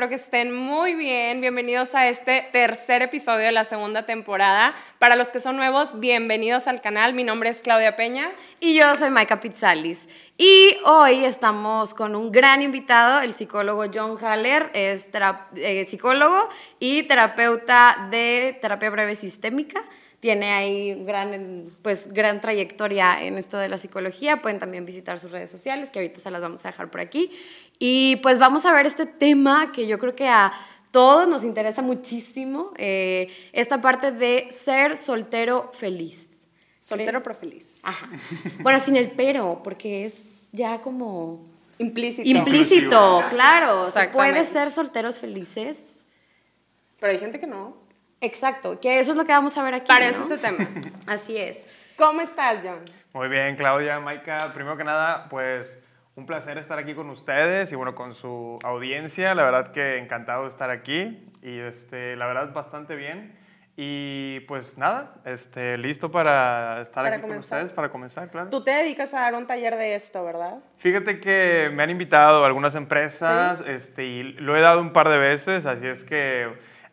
Espero que estén muy bien. Bienvenidos a este tercer episodio de la segunda temporada. Para los que son nuevos, bienvenidos al canal. Mi nombre es Claudia Peña. Y yo soy Maika Pizzalis. Y hoy estamos con un gran invitado, el psicólogo John Haller. Es eh, psicólogo y terapeuta de terapia breve sistémica tiene ahí gran, pues, gran trayectoria en esto de la psicología. Pueden también visitar sus redes sociales, que ahorita se las vamos a dejar por aquí. Y pues vamos a ver este tema que yo creo que a todos nos interesa muchísimo, eh, esta parte de ser soltero feliz. Soltero pero feliz. Ajá. Bueno, sin el pero, porque es ya como... Implícito. Implícito, claro. Se puede ser solteros felices. Pero hay gente que no. Exacto, que eso es lo que vamos a ver aquí. Para eso este tema. Así es. ¿Cómo estás, John? Muy bien, Claudia, Maika. Primero que nada, pues un placer estar aquí con ustedes y bueno, con su audiencia. La verdad que encantado de estar aquí y este, la verdad bastante bien. Y pues nada, este, listo para estar aquí con ustedes, para comenzar, claro. Tú te dedicas a dar un taller de esto, ¿verdad? Fíjate que me han invitado algunas empresas este, y lo he dado un par de veces, así es que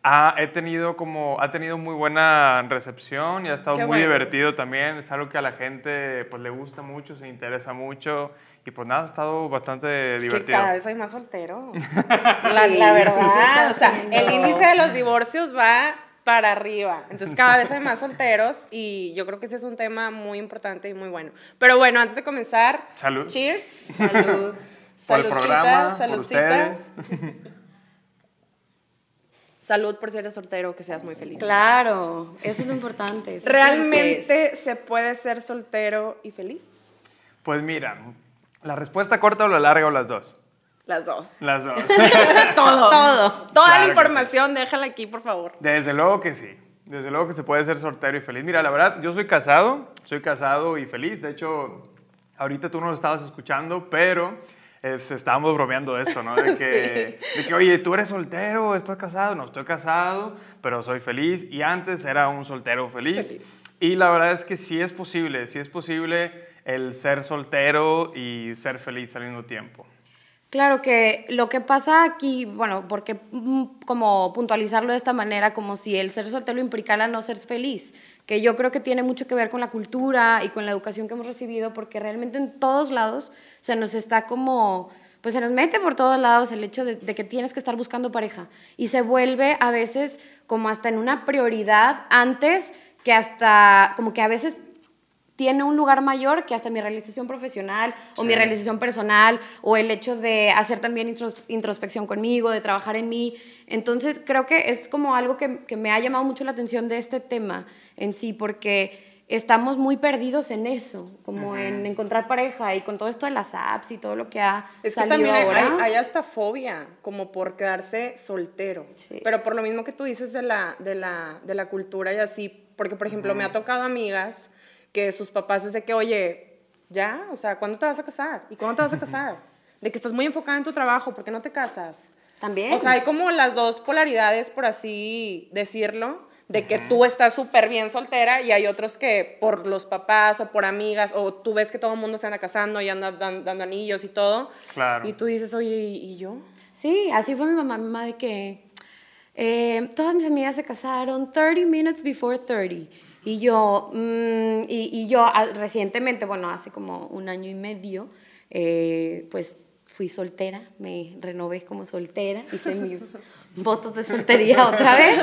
ha, he tenido como, ha tenido muy buena recepción y ha estado muy divertido también. Es algo que a la gente pues, le gusta mucho, se interesa mucho. Y pues nada, ha estado bastante divertido. Que cada vez hay más soltero. la, verdad. o sea, el índice de los divorcios va para arriba. Entonces cada vez hay más solteros y yo creo que ese es un tema muy importante y muy bueno. Pero bueno, antes de comenzar, salud. Cheers. Salud. por el programa, por ustedes. Salud por si eres soltero, que seas muy feliz. Claro, eso es lo importante. ¿Realmente se puede ser soltero y feliz? Pues mira, la respuesta corta o la larga o las dos. Las dos. Las dos. Todo. Todo. Toda la información, déjala aquí, por favor. Desde luego que sí. Desde luego que se puede ser soltero y feliz. Mira, la verdad, yo soy casado, soy casado y feliz. De hecho, ahorita tú no lo estabas escuchando, pero estábamos bromeando de eso, ¿no? De que, de que, oye, tú eres soltero, estás casado. No, estoy casado, pero soy feliz. Y antes era un soltero feliz. Y la verdad es que sí es posible, sí es posible el ser soltero y ser feliz al mismo tiempo. Claro que lo que pasa aquí, bueno, porque mm, como puntualizarlo de esta manera, como si el ser soltero implicara no ser feliz, que yo creo que tiene mucho que ver con la cultura y con la educación que hemos recibido, porque realmente en todos lados se nos está como, pues se nos mete por todos lados el hecho de, que tienes que estar buscando pareja. Y se vuelve a veces como hasta en una prioridad antes que hasta, como que a veces tiene un lugar mayor que hasta mi realización profesional o mi realización personal o el hecho de hacer también introspección conmigo, de trabajar en mí. Entonces creo que es como algo que, que me ha llamado mucho la atención de este tema en sí, porque estamos muy perdidos en eso, como en encontrar pareja y con todo esto de las apps y todo lo que ha es salido que también ahora. Hay, hasta fobia, como por quedarse soltero. Pero por lo mismo que tú dices de la, de la, de la cultura y así, porque por ejemplo me ha tocado amigas que sus papás desde que, oye, ya, o sea, ¿cuándo te vas a casar? ¿Y cuándo te vas a casar? De que estás muy enfocada en tu trabajo, ¿por qué no te casas? También. O sea, hay como las dos polaridades, por así decirlo de que tú estás súper bien soltera y hay otros que por los papás o por amigas o tú ves que todo el mundo se anda casando y anda dando, anillos y todo. Claro. Y tú dices, oye, ¿y, yo? Sí, así fue mi mamá, mi mamá de que eh, todas mis amigas se casaron 30 minutes before 30. Y yo, mm, y, y, yo ah, recientemente, bueno, hace como un año y medio, eh, pues fui soltera, me renové como soltera, hice mis votos de soltería otra vez.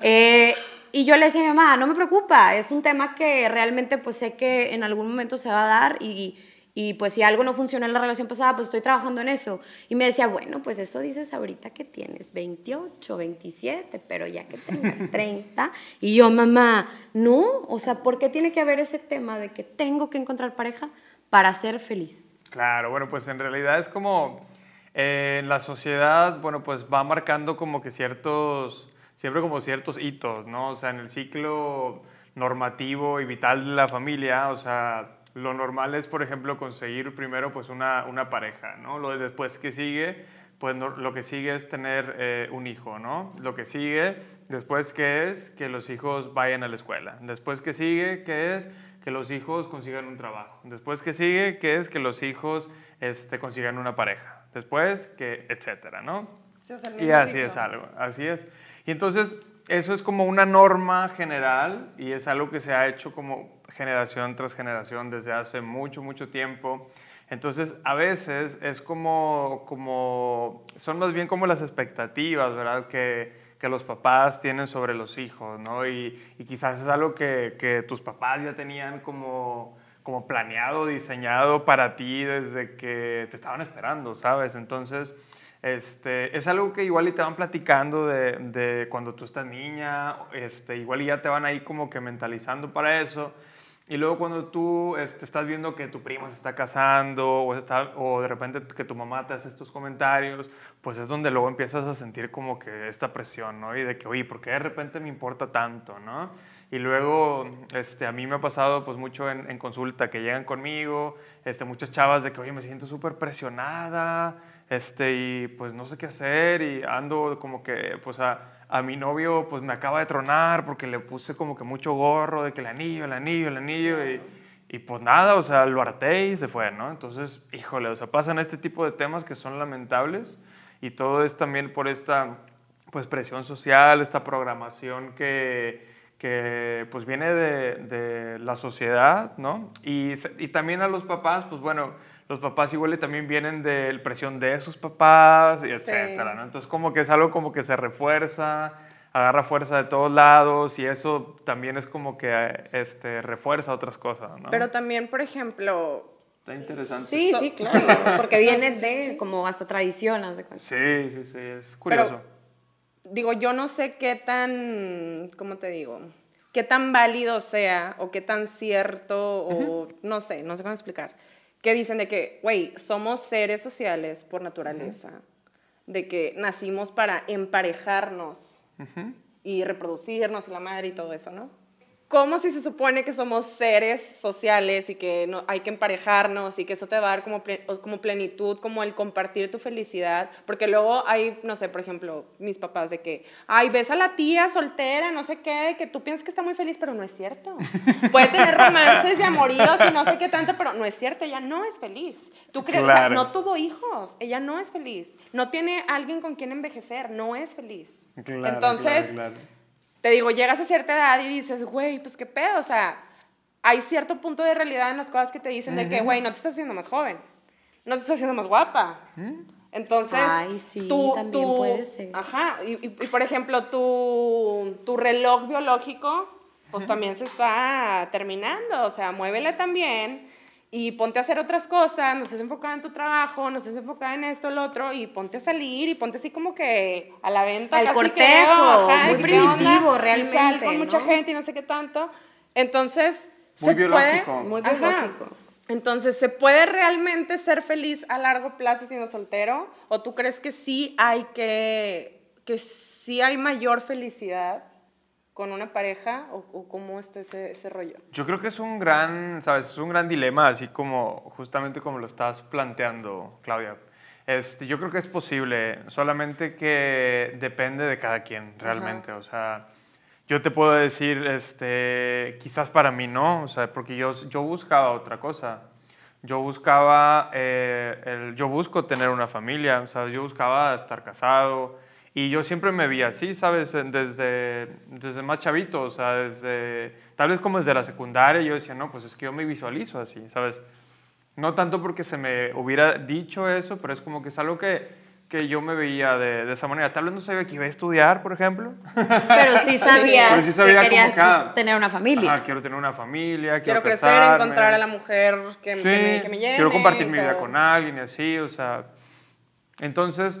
Eh, y yo le decía a mi mamá, no me preocupa, es un tema que realmente pues sé que en algún momento se va a dar y, y pues si algo no funciona en la relación pasada, pues estoy trabajando en eso. Y me decía, bueno, pues eso dices ahorita que tienes 28, 27, pero ya que tengas 30. Y yo, mamá, no, o sea, ¿por qué tiene que haber ese tema de que tengo que encontrar pareja para ser feliz? Claro, bueno, pues en realidad es como en la sociedad, bueno, pues va marcando como que ciertos, siempre como ciertos hitos, ¿no? O sea, en el ciclo normativo y vital de la familia, o sea, lo normal es, por ejemplo, conseguir primero pues una, una pareja, ¿no? Lo después que sigue, pues lo que sigue es tener eh, un hijo, ¿no? Lo que sigue después que es que los hijos vayan a la escuela. Después que sigue, que es que los hijos consigan un trabajo. Después que sigue, que es que los hijos este, consigan una pareja después, que etcétera, ¿no? y así es algo, así es. Y entonces, eso es como una norma general y es algo que se ha hecho como generación tras generación desde hace mucho, mucho tiempo. Entonces, a veces es como, como, son más bien como las expectativas, ¿verdad? Que, que los papás tienen sobre los hijos, ¿no? Y, y quizás es algo que, que, tus papás ya tenían como, como planeado, diseñado para ti desde que te estaban esperando, ¿sabes? Entonces, este, es algo que igual y te van platicando de, de cuando tú estás niña, este, igual y ya te van ahí como que mentalizando para eso. Y luego cuando tú este, estás viendo que tu prima se está casando o, está, o de repente que tu mamá te hace estos comentarios, pues es donde luego empiezas a sentir como que esta presión, ¿no? Y de que, oye, ¿por qué de repente me importa tanto, no? Y luego este, a mí me ha pasado pues mucho en, en consulta que llegan conmigo, este, muchas chavas de que, oye, me siento súper presionada, este, y pues no sé qué hacer y ando como que pues a a mi novio pues me acaba de tronar porque le puse como que mucho gorro de que el anillo, el anillo, el anillo y, y pues nada, o sea, lo harté y se fue, ¿no? Entonces, híjole, o sea, pasan este tipo de temas que son lamentables y todo es también por esta pues presión social, esta programación que, que pues viene de, de la sociedad, ¿no? Y, y también a los papás, pues bueno, los papás igual también vienen de la presión de sus papás, y etcétera, ¿no? Entonces como que es algo como que se refuerza, agarra fuerza de todos lados y eso también es como que este, refuerza otras cosas, ¿no? Pero también, por ejemplo... Está interesante. Sí, sí, claro, porque viene de como hasta tradiciones. Sí, sí, sí, es curioso. digo, yo no sé qué tan, ¿cómo te digo? Qué tan válido sea o qué tan cierto o no sé, no sé cómo explicar que dicen de que, güey, somos seres sociales por naturaleza, de que nacimos para emparejarnos y reproducirnos y la madre y todo eso, ¿no? ¿Cómo si se supone que somos seres sociales y que no, hay que emparejarnos y que eso te va a dar como, como plenitud, como el compartir tu felicidad? Porque luego hay, no sé, por ejemplo, mis papás de que, ay, ves a la tía soltera, no sé qué, que tú piensas que está muy feliz, pero no es cierto. Puede tener romances y amoríos y no sé qué tanto, pero no es cierto, ella no es feliz. Tú crees, o sea, no tuvo hijos, ella no es feliz. No tiene alguien con quien envejecer, no es feliz. Entonces te digo, llegas a cierta edad y dices, güey, pues qué pedo, o sea, hay cierto punto de realidad en las cosas que te dicen de que, güey, no te estás haciendo más joven, no te estás haciendo más guapa. Entonces, Ay, sí, tú, también puede ser. Ajá, y, por ejemplo, tu, tu reloj biológico, pues también se está terminando, o sea, muévele también y ponte a hacer otras cosas, no estés enfocada en tu trabajo, no estés enfocada en esto, lo otro, y ponte a salir y ponte así como que a la venta. Al cortejo, muy primitivo realmente. Y sal con mucha gente y no sé qué tanto. Entonces, muy biológico. muy biológico. Entonces, ¿se puede realmente ser feliz a largo plazo siendo soltero? ¿O tú crees que sí hay que, que sí hay mayor felicidad con una pareja o, cómo está ese, ese, rollo? Yo creo que es un gran, sabes, es un gran dilema, así como justamente como lo estás planteando, Claudia. Este, yo creo que es posible, solamente que depende de cada quien realmente. O sea, yo te puedo decir, este, quizás para mí no, o sea, porque yo, yo buscaba otra cosa. Yo buscaba, eh, el, yo busco tener una familia, o sea, yo buscaba estar casado, y yo siempre me vi así, ¿sabes? Desde, desde más chavito, o sea, desde, tal vez como desde la secundaria, yo decía, no, pues es que yo me visualizo así, ¿sabes? No tanto porque se me hubiera dicho eso, pero es como que es algo que, que yo me veía de, de, esa manera. Tal vez no sabía que iba a estudiar, por ejemplo. Pero sí sabías pero sí sabía que querías ah, tener una familia. Ah, quiero tener una familia, quiero, quiero crecer, encontrar a la mujer que, que, me, que me llene. Quiero compartir mi vida con alguien y así, o sea. Entonces,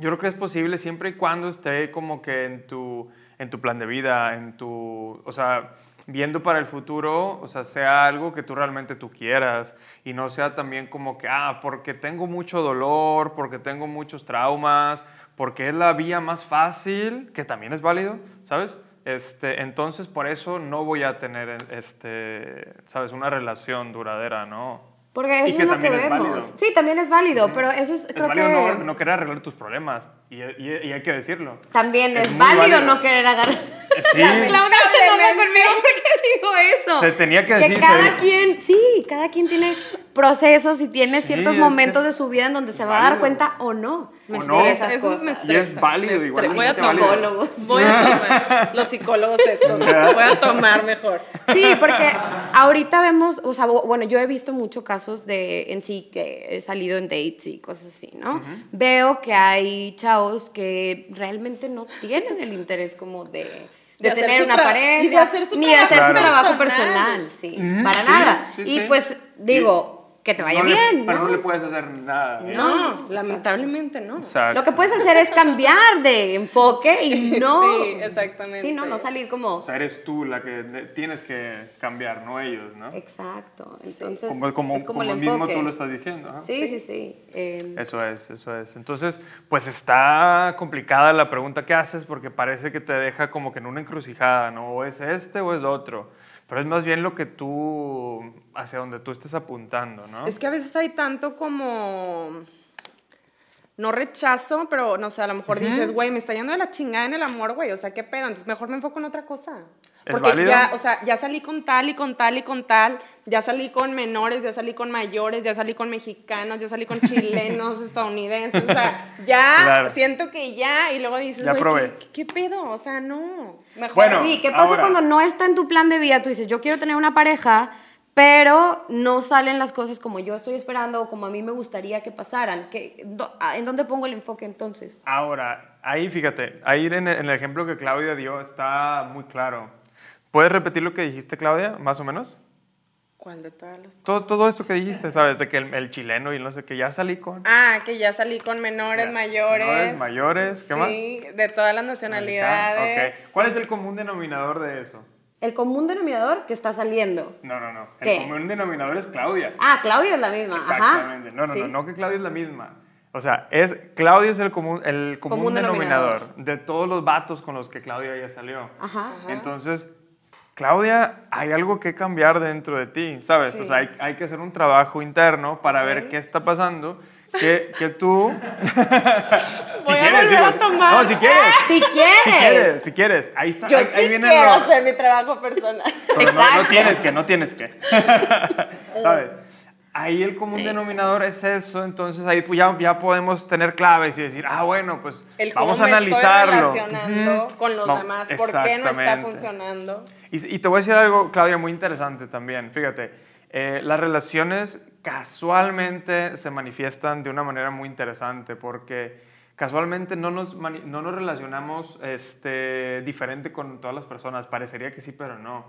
yo creo que es posible siempre y cuando esté como que en tu, en tu plan de vida, en tu, o sea, viendo para el futuro, o sea, sea algo que tú realmente tú quieras y no sea también como que, ah, porque tengo mucho dolor, porque tengo muchos traumas, porque es la vía más fácil, que también es válido, ¿sabes? Este, entonces, por eso no voy a tener, este, ¿sabes? Una relación duradera, ¿no? Porque eso es lo que vemos. Sí, también es válido, pero eso es, creo válido que... no, no, querer arreglar tus problemas. Y, y- y hay que decirlo. También es, válido, no querer agarrar. Sí. Claudia se mamó conmigo porque digo eso. Se tenía que decir, se cada quien, sí, cada quien tiene procesos y tiene Sí, ciertos momentos es de su vida en donde se va a dar cuenta o no. Me ¿O no? estresa, esas eso cosas. me Y es válido, me igual, Voy a. Psicólogos. Voy a tomar. Los psicólogos estos. Voy a tomar mejor. Sí, porque ahorita vemos, o sea, bueno, yo he visto muchos casos de en sí que he salido en dates y cosas así, ¿no? Veo que hay chavos que realmente no tienen el interés como de, de, De hacer tener una pareja y de hacer su ni de hacer su trabajo trabajo personal. sí, para sí, nada. sí, y sí. pues digo, que te vaya No le- bien, Pero ¿no? no le puedes hacer nada. ¿eh? No, lamentablemente no. Exacto. Lo que puedes hacer es cambiar de enfoque y no. Sí, exactamente. Sí, no, no salir como. O sea, eres tú la que ne- tienes que cambiar, no ellos, ¿no? Exacto. Entonces, Como, como, es como, como el mismo enfoque. tú lo estás diciendo. ajá. Sí, sí, sí. Eh, Eso es, eso es. Entonces, pues está complicada la pregunta que haces porque parece que te deja como que en una encrucijada, ¿no? O es este o es otro. Pero es más bien lo que tú, hacia donde tú estés apuntando, ¿no? Es que a veces hay tanto como. No rechazo, pero no sé, a lo mejor dices, güey, me está yendo de la chingada en el amor, güey. O sea, ¿qué pedo? Entonces mejor me enfoco en otra cosa. ¿Es Porque ya, o sea, ya salí con tal y con tal y con tal, ya salí con menores, ya salí con mayores, ya salí con mexicanos, ya salí con chilenos, estadounidenses, o sea, ya Claro. siento que ya, y luego dices, Ya güey, probé. ¿qué, qué pedo? O sea, no. Mejor. Bueno, sí, ¿qué pasa ahora- cuando no está en tu plan de vida? Tú dices, yo quiero tener una pareja, pero no salen las cosas como yo estoy esperando o como a mí me gustaría que pasaran. ¿Qué- do- ¿En dónde pongo el enfoque entonces? Ahora, ahí fíjate, ahí en el, en el ejemplo que Claudia dio está muy claro. ¿Puedes repetir lo que dijiste, Claudia, más o menos? ¿Cuál de todas las Todo, todo esto que dijiste, ¿sabes? De que el, el chileno y no sé qué, ya salí con... Ah, que ya salí con menores, Ya, mayores. menores, mayores, ¿qué más? Sí, de todas las nacionalidades. Ok. ¿Cuál es el común denominador de eso? El común denominador que está saliendo. No, no, no. ¿Qué? El común denominador es Claudia. Ah, Claudia es la misma. Exactamente. Ajá. No, no, Sí. no, no que Claudia es la misma. O sea, es, Claudia es el común, el común, Común denominador, denominador. de todos los vatos con los que Claudia ya salió. Ajá. Entonces, Claudia, hay algo que cambiar dentro de ti, ¿sabes? O sea, hay, hay que hacer un trabajo interno para ver qué está pasando, que, que tú... Voy a volver a tomar. No, si quieres. Si quieres. Si quieres, si quieres. Ahí está. Yo ahí, sí ahí viene quiero lo- hacer mi trabajo personal. pero no- no, Exacto. tienes que, no tienes que. ¿Sabes? Ahí el común denominador es eso, entonces ahí pues ya, ya podemos tener claves y decir, ah, bueno, pues El vamos a me analizarlo. estoy relacionando Ujú. con los Vamos- demás. ¿Por qué no está funcionando? Y, y te voy a decir algo, Claudia, muy interesante también. Fíjate, eh, las relaciones casualmente se manifiestan de una manera muy interesante porque casualmente no nos, no nos relacionamos este, diferente con todas las personas. Parecería que sí, pero no.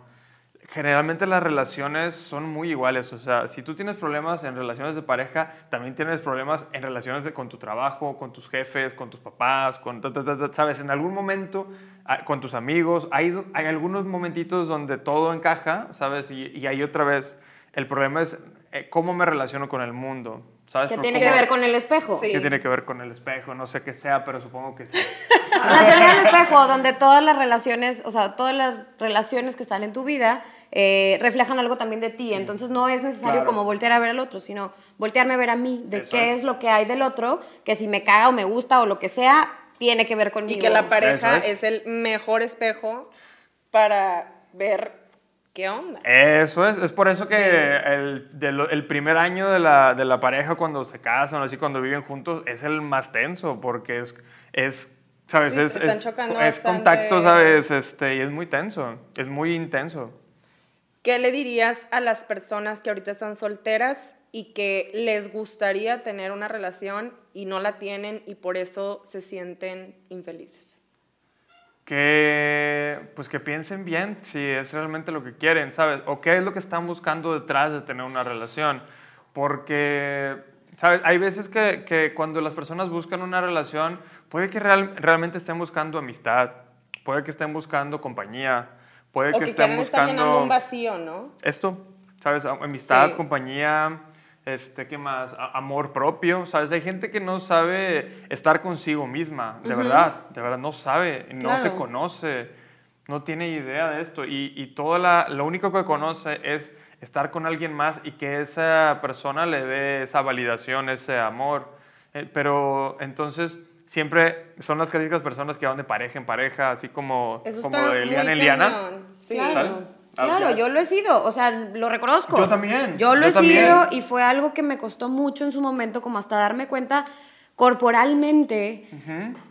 Generalmente las relaciones son muy iguales, o sea, si tú tienes problemas en relaciones de pareja, también tienes problemas en relaciones de- con tu trabajo, con tus jefes, con tus papás, con, ta, ta, sabes, en algún momento, ah, con tus amigos, hay, hay algunos momentitos donde todo encaja, sabes, y, y hay otra vez, el problema es cómo me relaciono con el mundo, sabes. Que Por tiene cómo- que ver con el espejo. Sí. ¿Qué tiene que ver con el espejo? No sé qué sea, pero supongo que sí. La teoría del espejo, donde todas las relaciones, o sea, todas las relaciones que están en tu vida eh, reflejan algo también de ti. Entonces no es necesario Claro. como voltear a ver al otro, sino voltearme a ver a mí, de Eso qué es. es. lo que hay del otro, que si me caga o me gusta o lo que sea, tiene que ver conmigo. Y que la pareja es. el mejor espejo para ver qué onda. Eso es, es por eso que el, de lo- el primer año de la, de la pareja cuando se casan o así, cuando viven juntos, es el más tenso porque es, es ¿sabes? Sí, es, están es- chocando es bastante. contacto, ¿sabes? Este, y es muy tenso, es muy intenso. ¿Qué le dirías a las personas que ahorita están solteras y que les gustaría tener una relación y no la tienen y por eso se sienten infelices? Que, pues que piensen bien si es realmente lo que quieren, ¿sabes? O qué es lo que están buscando detrás de tener una relación. Porque, ¿sabes? Hay veces que, que cuando las personas buscan una relación, puede que real- realmente estén buscando amistad, puede que estén buscando compañía, puede O que, que estén quieren estar llenando buscando un vacío, ¿no? esto, ¿sabes? Am- Amistad, Sí. compañía, este, ¿qué más? A- amor propio, ¿sabes? Hay gente que no sabe estar consigo misma, de verdad, de verdad, no sabe, no se Claro. conoce, no tiene idea de esto y, y todo la, lo único que conoce es estar con alguien más y que esa persona le dé esa validación, ese amor. Eh, pero entonces, siempre son las clásicas personas que van de pareja en pareja, así como, Eso como de muy liana en liana. Sí. Claro, claro, ya. yo lo he sido, o sea, lo reconozco. Yo también, Yo lo yo he también. sido y fue algo que me costó mucho en su momento, como hasta darme cuenta corporalmente.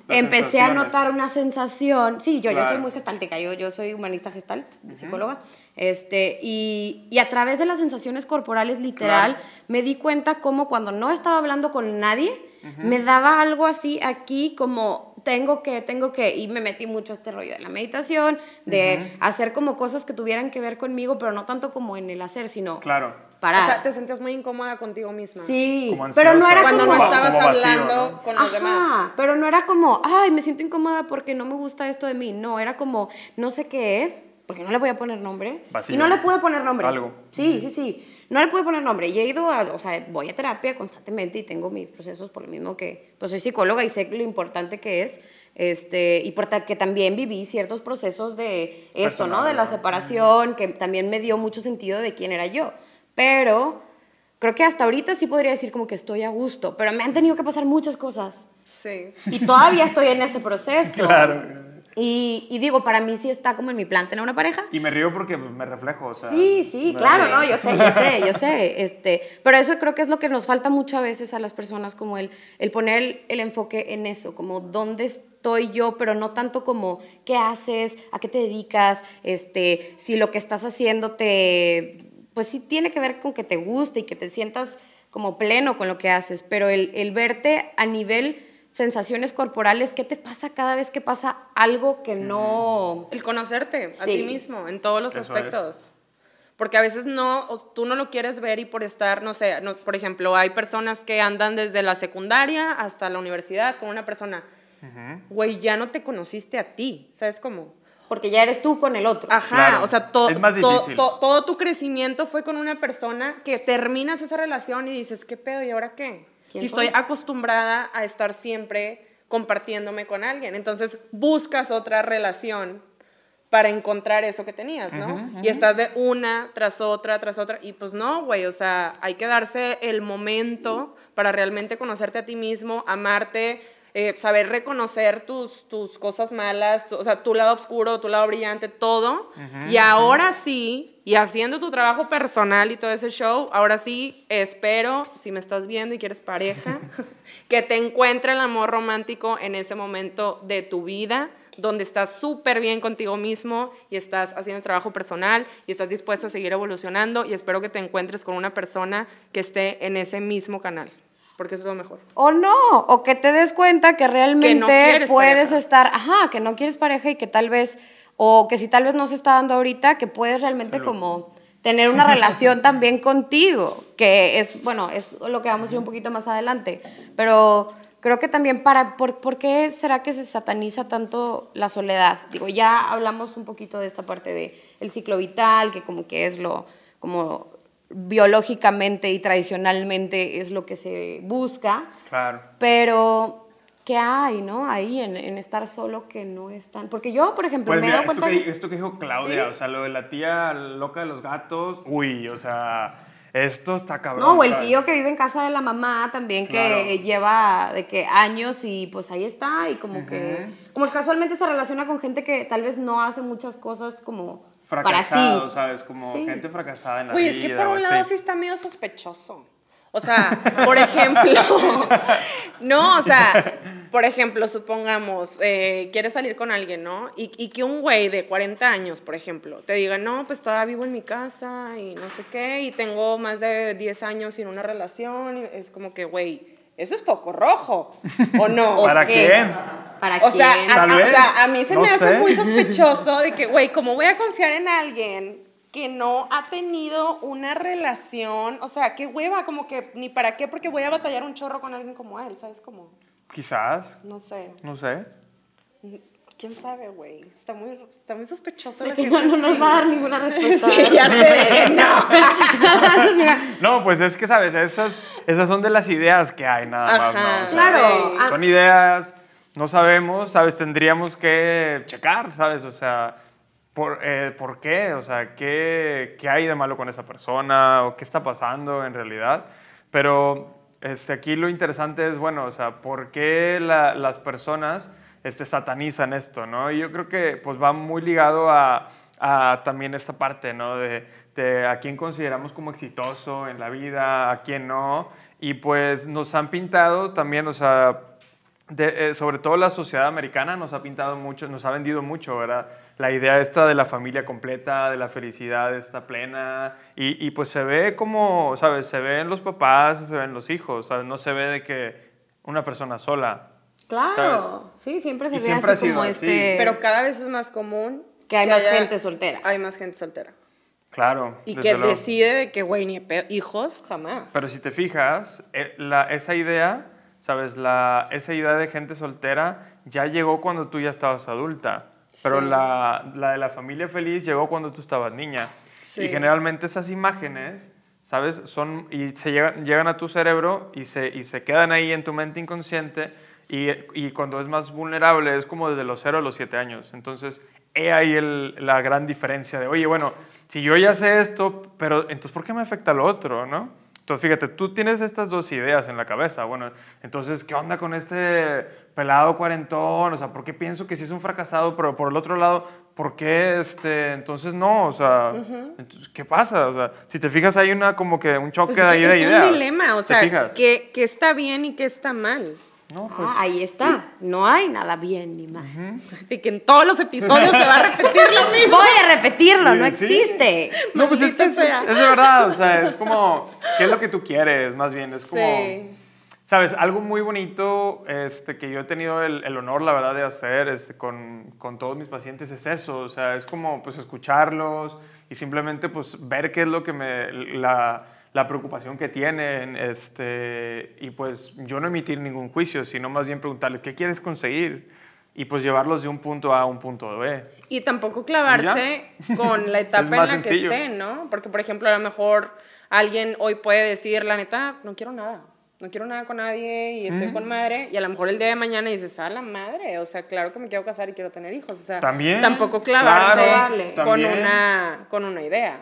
Empecé a notar una sensación. Sí, yo, yo soy Claro. muy gestáltica, yo, yo soy humanista gestalt, psicóloga. Este, y, y a través de las sensaciones corporales, literal, Claro. me di cuenta como cuando no estaba hablando con nadie, me daba algo así aquí como tengo que, tengo que, y me metí mucho a este rollo de la meditación, de hacer como cosas que tuvieran que ver conmigo, pero no tanto como en el hacer, sino Claro. parar. O sea, te sentías muy incómoda contigo misma. Sí, Como pero no era Cuando como... no Como estabas vacío, hablando ¿no? con los Ajá, demás. pero no era como, ay, me siento incómoda porque no me gusta esto de mí. No, era como, no sé qué es, porque no le voy a poner nombre. Vacío. Y no le pude poner nombre. Algo. Sí, sí, sí. No le pude poner nombre. Y he ido a, o sea, voy a terapia constantemente y tengo mis procesos por lo mismo que, pues soy psicóloga y sé lo importante que es. Este, y por ta- que también viví ciertos procesos de esto, ¿no? De la separación, que también me dio mucho sentido de quién era yo. Pero creo que hasta ahorita sí podría decir como que estoy a gusto, pero me han tenido que pasar muchas cosas. Sí. Y todavía estoy en ese proceso. Claro. Y, y digo, para mí sí está como en mi plan tener una pareja. Y me río porque me reflejo, o sea. Sí, sí, claro, río. no, yo sé, yo sé, yo sé. Este, pero eso creo que es lo que nos falta mucho a veces a las personas, como el, el poner el, el enfoque en eso, como dónde estoy yo, pero no tanto como qué haces, a qué te dedicas, este, si lo que estás haciendo te, pues sí tiene que ver con que te guste y que te sientas como pleno con lo que haces, pero el, el verte a nivel sensaciones corporales, ¿qué te pasa cada vez que pasa algo que no... El conocerte a Sí. ti mismo en todos los Eso es. aspectos. Porque a veces no, tú no lo quieres ver y por estar, no sé, no- por ejemplo, hay personas que andan desde la secundaria hasta la universidad con una persona. Güey, ya no te conociste a ti, ¿sabes cómo? Porque ya eres tú con el otro. Ajá, Claro, o sea, to- es más to- to- todo tu crecimiento fue con una persona que terminas esa relación y dices, ¿qué pedo? ¿Y ahora qué? ¿Quién Si estoy acostumbrada a estar siempre compartiéndome con alguien, entonces buscas otra relación para encontrar eso que tenías, ¿no? Y estás de una tras otra, tras otra, y pues no, güey, o sea, hay que darse el momento para realmente conocerte a ti mismo, amarte, eh, saber reconocer tus, tus cosas malas, tu- o sea, tu lado oscuro, tu lado brillante, todo. y ahora sí, y haciendo tu trabajo personal y todo ese show, ahora sí espero, si me estás viendo y quieres pareja, que te encuentre el amor romántico en ese momento de tu vida donde estás súper bien contigo mismo y estás haciendo trabajo personal y estás dispuesto a seguir evolucionando y espero que te encuentres con una persona que esté en ese mismo canal, porque eso es lo mejor. O no, o que te des cuenta que realmente puedes pareja. estar, ajá, que no quieres pareja y que tal vez, o que si tal vez no se está dando ahorita, que puedes realmente como tener una relación también contigo, que es, bueno, es lo que vamos a ir un poquito más adelante, pero creo que también para, ¿por, por qué será que se sataniza tanto la soledad? Digo, ya hablamos un poquito de esta parte de el ciclo vital, que como que es lo, como biológicamente y tradicionalmente es lo que se busca, Claro. pero ¿qué hay, no? Ahí en, en estar solo que no están. Porque yo, por ejemplo, Pues me he mira, dado esto cuenta. que, esto que dijo Claudia, ¿Sí? o sea, lo de la tía loca de los gatos, uy, o sea, esto está cabrón. no, o el ¿sabes? tío que vive en casa de la mamá también, que Claro. lleva de que años y pues ahí está, y como que. Como que casualmente se relaciona con gente que tal vez no hace muchas cosas como Fracasado, sí. ¿sabes? Como Sí. gente fracasada en la vida. es que por un así. lado sí está medio sospechoso. O sea, por ejemplo, no, o sea, por ejemplo, supongamos, eh, quieres salir con alguien, ¿no? Y, y que un güey de 40 años, por ejemplo, te diga, no, pues todavía vivo en mi casa y no sé qué, y tengo más de 10 años sin una relación, y es como que, güey, eso es foco rojo, ¿o no? ¿O ¿Para qué? quién? ¿Para O sea, quién? a, Tal a- o vez, sea, a mí se no me hace muy sospechoso de que, güey, ¿cómo voy a confiar en alguien que no ha tenido una relación? O sea, qué hueva, como que ni para qué, porque voy a batallar un chorro con alguien como él, ¿sabes? Como, Quizás, no sé. no sé. ¿Quién sabe, güey? Está muy, está muy sospechoso. De la que gente no, no nos va a dar ninguna respuesta. Sí, ya sé, no. No, pues es que, ¿sabes? Esas, esas son de las ideas que hay, nada más, Ajá. ¿no? O sea, Claro. Sí. ah, Son ideas, no sabemos, ¿sabes? Tendríamos que checar, ¿sabes? O sea, ¿por, eh, ¿por qué? O sea, ¿qué, ¿qué hay de malo con esa persona? ¿O qué está pasando en realidad? Pero este, aquí lo interesante es, bueno, o sea, ¿por qué las personas este, satanizan esto, no? Y yo creo que pues va muy ligado a, también esta parte, ¿no? De, a quién consideramos como exitoso en la vida, a quién no. Y pues nos han pintado también, o sea, eh, sobre todo la sociedad americana nos ha pintado mucho, nos ha vendido mucho, ¿verdad? La idea esta de la familia completa, de la felicidad esta plena, y, y pues se ve como, ¿sabes? Se ve en los papás, se ve en los hijos, ¿sabes? No se ve de que una persona sola. Claro, sí, siempre se ve así como este... Pero cada vez es más común... Que hay más gente soltera. Hay más gente soltera. Claro. Y que decide que, güey, ni hijos, jamás. Pero si te fijas, eh, la, esa idea ¿sabes? La, esa idea de gente soltera ya llegó cuando tú ya estabas adulta, pero la, la, de la familia feliz llegó cuando tú estabas niña. Y generalmente esas imágenes, ¿sabes? Son, y se llegan, llegan a tu cerebro y se, y se quedan ahí en tu mente inconsciente y, y, cuando es más vulnerable es como desde los 0 a los 7 años. Entonces, he ahí el, la gran diferencia de, oye, bueno, si yo ya sé esto, pero entonces, ¿por qué me afecta lo otro, no? Entonces, fíjate, tú tienes estas dos ideas en la cabeza. Bueno, entonces, ¿qué onda con este pelado cuarentón? O sea, ¿por qué pienso que sí es un fracasado? Pero por el otro lado, ¿por qué este, entonces no? O sea, ¿qué pasa? O sea, si te fijas, hay una como que un choque pues de, ideas. Es un dilema, o sea, ¿qué, está bien y qué está mal? No, pues, ah, ahí está. No hay nada bien ni mal. Y que en todos los episodios se va a repetir lo mismo. Voy a repetirlo, no existe. No, pues es que es, es, de verdad, o sea, es como, ¿qué es lo que tú quieres? Más bien, es como, sí. ¿sabes? Algo muy bonito este, que yo he tenido el, el honor, la verdad, de hacer este, con, con, todos mis pacientes es eso, o sea, es como, pues, escucharlos y simplemente, pues, ver qué es lo que me, la la preocupación que tienen, este, y pues yo no emitir ningún juicio, sino más bien preguntarles, ¿qué quieres conseguir? Y pues llevarlos de un punto A a un punto B. Y tampoco clavarse con la etapa en la que estén, ¿no? Porque, por ejemplo, a lo mejor alguien hoy puede decir, la neta, no quiero nada. No quiero nada con nadie y estoy con madre. Y a lo mejor el día de mañana dices, ah, la madre. O sea, claro que me quiero casar y quiero tener hijos. O sea, ¿También? tampoco clavarse con, una, con una idea.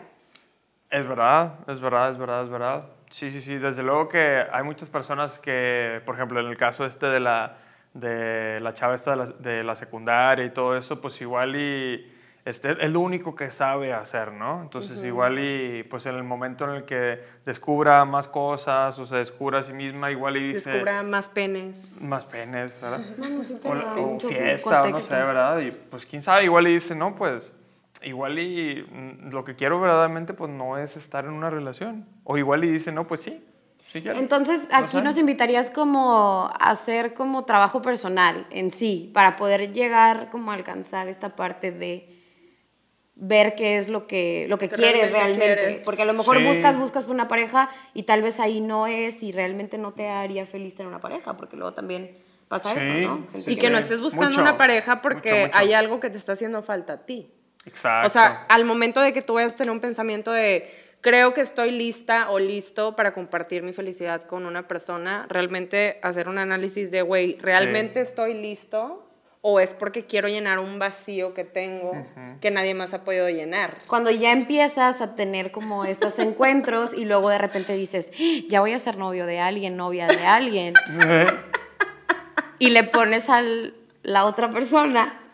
Es verdad, es verdad, es verdad, es verdad. Sí, sí, sí, desde luego que hay muchas personas que, por ejemplo, en el caso este de la, de la chava esta de la, de la secundaria y todo eso, pues igual y este, es lo único que sabe hacer, ¿no? Entonces igual y pues en el momento en el que descubra más cosas o se descubra a sí misma, igual y dice... Descubra más penes. Más penes, ¿verdad? o, o fiesta, o no sé, ¿verdad? Y pues quién sabe, igual y dice, no, pues igual y mm, lo que quiero verdaderamente pues no es estar en una relación. O igual y dice, no, pues sí. sí Entonces aquí nos invitarías como a hacer como trabajo personal en sí, para poder llegar como a alcanzar esta parte de ver qué es lo que, lo que, quieres realmente. Porque a lo mejor buscas, buscas por una pareja y tal vez ahí no es y realmente no te haría feliz tener una pareja, porque luego también pasa eso, ¿no? y que no estés buscando una pareja porque hay algo que te está haciendo falta a ti. Exacto. O sea, al momento de que tú vayas a tener un pensamiento de creo que estoy lista o listo para compartir mi felicidad con una persona, realmente hacer un análisis de, güey, ¿realmente estoy listo? ¿O es porque quiero llenar un vacío que tengo que nadie más ha podido llenar? Cuando ya empiezas a tener como estos encuentros y luego de repente dices, ya voy a ser novio de alguien, novia de alguien, y le pones a la otra persona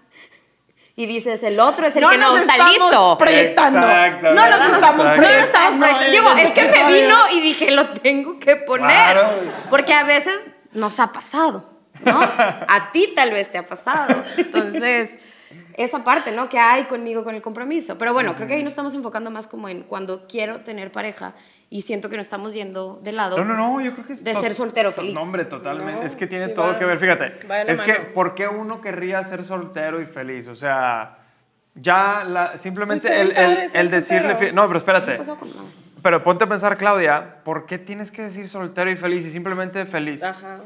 y dices, el otro es el que no está listo. Proyectando. No nos estamos proyectando. No estamos proyectando. Digo, es que me vino y dije, lo tengo que poner. Porque a veces nos ha pasado, ¿no? A ti tal vez te ha pasado. Entonces, esa parte, ¿no? Que hay conmigo con el compromiso. Pero bueno, creo que ahí nos estamos enfocando más como en cuando quiero tener pareja y siento que nos estamos yendo de lado. No, no, no, yo creo que es de ser soltero feliz. No, hombre, totalmente. es que tiene todo que ver, fíjate. Es que, ¿por qué uno querría ser soltero y feliz? O sea, ya la, simplemente el, el, el decirle. No, pero espérate. Pero ponte a pensar, Claudia, ¿por qué tienes que decir soltero y feliz y simplemente feliz? Ajá.